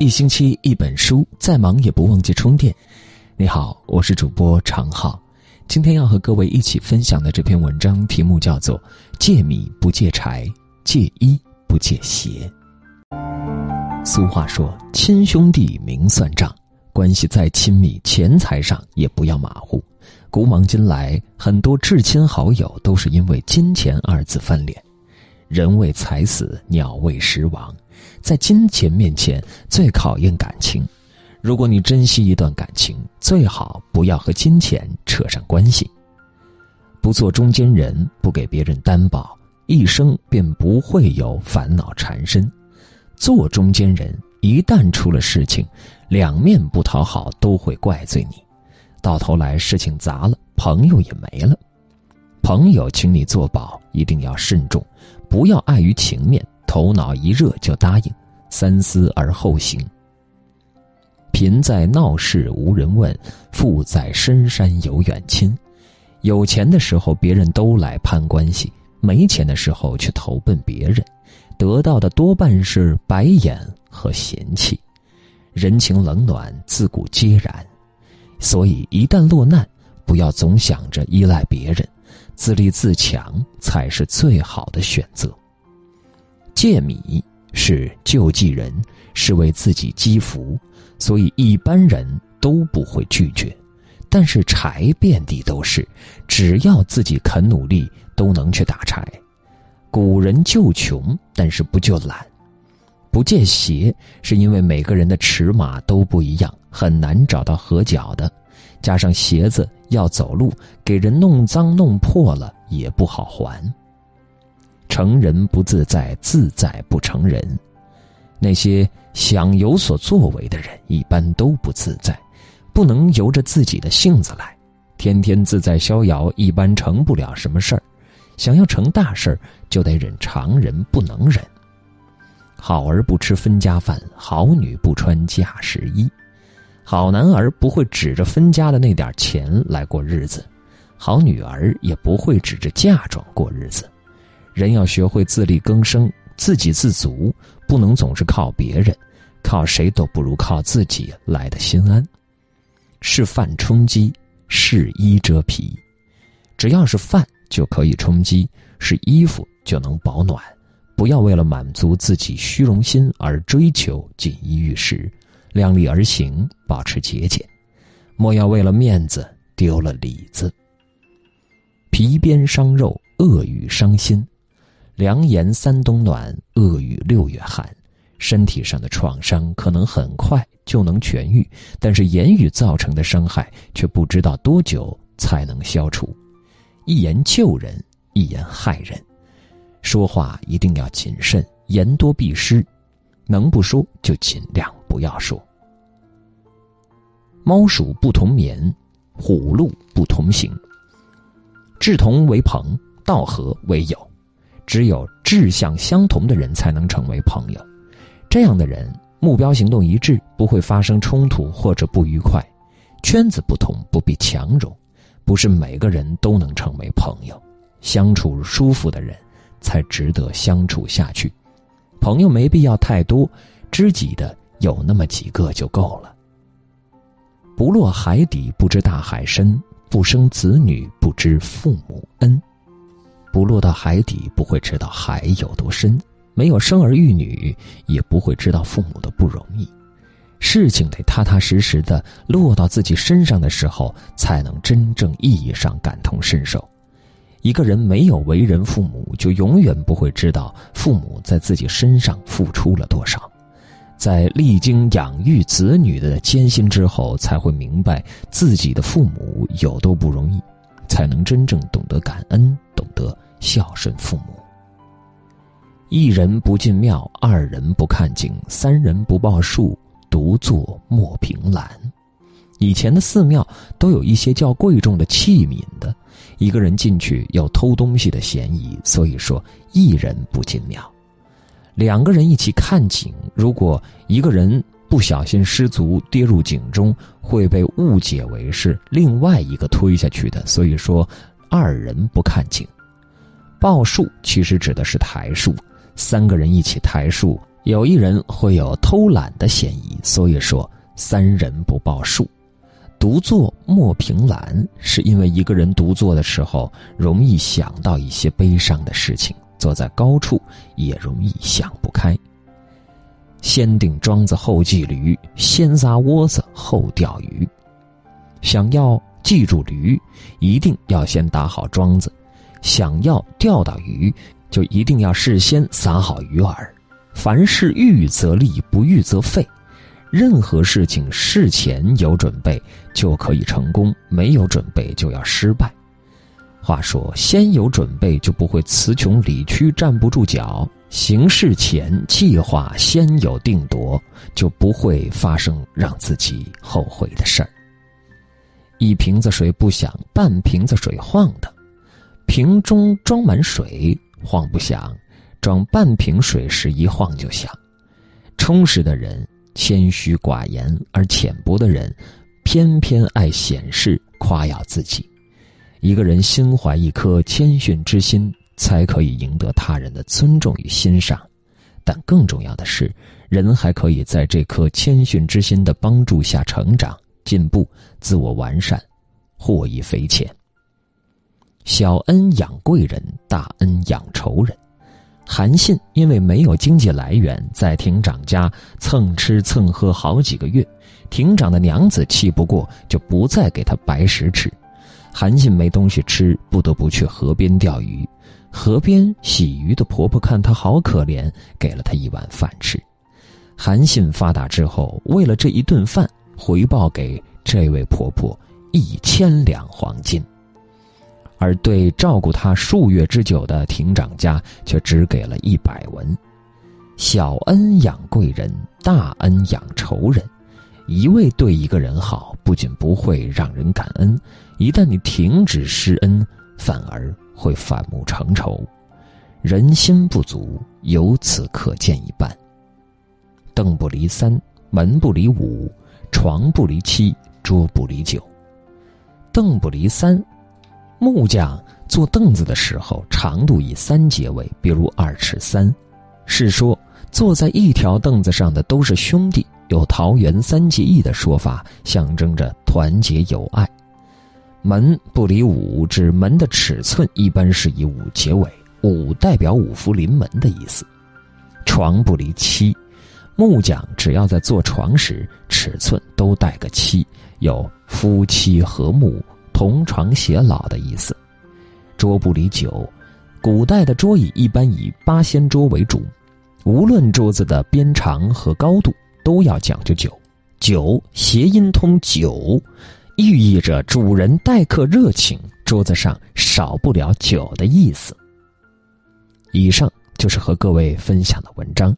一星期一本书，再忙也不忘记充电。你好，我是主播常浩。今天要和各位一起分享的这篇文章题目叫做《借米不借柴，借衣不借鞋》。俗话说：“亲兄弟明算账，关系再亲密，钱财上也不要马虎。”古往今来，很多至亲好友都是因为金钱二字翻脸。人为财死，鸟为食亡。在金钱面前，最考验感情。如果你珍惜一段感情，最好不要和金钱扯上关系。不做中间人，不给别人担保，一生便不会有烦恼缠身。做中间人，一旦出了事情，两面不讨好，都会怪罪你。到头来事情砸了，朋友也没了。朋友请你做保，一定要慎重，不要碍于情面，头脑一热就答应，三思而后行。贫在闹市无人问，富在深山有远亲。有钱的时候别人都来攀关系，没钱的时候却投奔别人，得到的多半是白眼和嫌弃。人情冷暖自古皆然。所以，一旦落难，不要总想着依赖别人，自立自强才是最好的选择。借米是救济人，是为自己积福，所以一般人都不会拒绝。但是柴遍地都是，只要自己肯努力，都能去打柴。古人救穷，但是不救懒。不借鞋，是因为每个人的尺码都不一样，很难找到合脚的。加上鞋子要走路，给人弄脏弄破了也不好还。成人不自在，自在不成人。那些想有所作为的人，一般都不自在，不能由着自己的性子来。天天自在逍遥，一般成不了什么事儿。想要成大事儿，就得忍常人不能忍。好儿不吃分家饭，好女不穿嫁时衣。好男儿不会指着分家的那点钱来过日子，好女儿也不会指着嫁妆过日子。人要学会自力更生，自给自足，不能总是靠别人，靠谁都不如靠自己来的心安。是饭充饥，是衣遮皮。只要是饭就可以充饥，是衣服就能保暖。不要为了满足自己虚荣心而追求锦衣玉食，量力而行，保持节俭，莫要为了面子丢了里子。皮鞭伤肉，恶语伤心。良言三冬暖，恶语六月寒。身体上的创伤可能很快就能痊愈，但是言语造成的伤害却不知道多久才能消除。一言救人，一言害人。说话一定要谨慎，言多必失，能不说就尽量不要说。猫鼠不同眠，虎鹿不同行。志同为朋，道合为友，只有志向相同的人才能成为朋友。这样的人目标行动一致，不会发生冲突或者不愉快。圈子不同不必强融，不是每个人都能成为朋友。相处舒服的人。才值得相处下去，朋友没必要太多，知己的有那么几个就够了。不落海底不知大海深，不生子女不知父母恩。不落到海底不会知道海有多深，没有生儿育女也不会知道父母的不容易。事情得踏踏实实的落到自己身上的时候，才能真正意义上感同身受。一个人没有为人父母，就永远不会知道父母在自己身上付出了多少。在历经养育子女的艰辛之后，才会明白自己的父母有多不容易，才能真正懂得感恩，懂得孝顺父母。一人不进庙，二人不看景，三人不报数，独坐莫凭栏。以前的寺庙都有一些较贵重的器皿的。一个人进去有偷东西的嫌疑，所以说一人不进庙。两个人一起看景，如果一个人不小心失足跌入井中，会被误解为是另外一个推下去的，所以说二人不看井。报数其实指的是抬树，三个人一起抬树，有一人会有偷懒的嫌疑，所以说三人不报数。独坐莫凭栏，是因为一个人独坐的时候容易想到一些悲伤的事情，坐在高处也容易想不开。先定桩子后系驴，先撒窝子后钓鱼。想要记住驴，一定要先打好桩子；想要钓到鱼，就一定要事先撒好鱼饵。凡事预则立，不预则废。任何事情事前有准备就可以成功，没有准备就要失败。话说，先有准备就不会词穷理屈站不住脚；行事前计划先有定夺，就不会发生让自己后悔的事儿。一瓶子水不响，半瓶子水晃的；瓶中装满水晃不响，装半瓶水时一晃就响。充实的人。谦虚寡言而浅薄的人，偏偏爱显示夸耀自己。一个人心怀一颗谦逊之心，才可以赢得他人的尊重与欣赏。但更重要的是，人还可以在这颗谦逊之心的帮助下成长、进步、自我完善，获益匪浅。小恩养贵人，大恩养仇人。韩信因为没有经济来源，在亭长家蹭吃蹭喝好几个月，亭长的娘子气不过，就不再给他白食吃。韩信没东西吃，不得不去河边钓鱼。河边洗鱼的婆婆看他好可怜，给了他一碗饭吃。韩信发达之后，为了这一顿饭，回报给这位婆婆一千两黄金。而对照顾他数月之久的亭长家，却只给了一百文。小恩养贵人，大恩养仇人。一味对一个人好，不仅不会让人感恩，一旦你停止施恩，反而会反目成仇。人心不足，由此可见一斑。凳不离三，门不离五，床不离七，桌不离九。凳不离三。木匠做凳子的时候，长度以三结尾，比如二尺三，是说坐在一条凳子上的都是兄弟，有桃园三结义的说法，象征着团结友爱。门不离五，指门的尺寸一般是以五结尾，五代表五福临门的意思。床不离七，木匠只要在做床时，尺寸都带个七，有夫妻和睦。同床偕老的意思。桌不离九，古代的桌椅一般以八仙桌为主，无论桌子的边长和高度，都要讲究酒，酒谐音通酒，寓意着主人待客热情，桌子上少不了酒的意思。以上就是和各位分享的文章。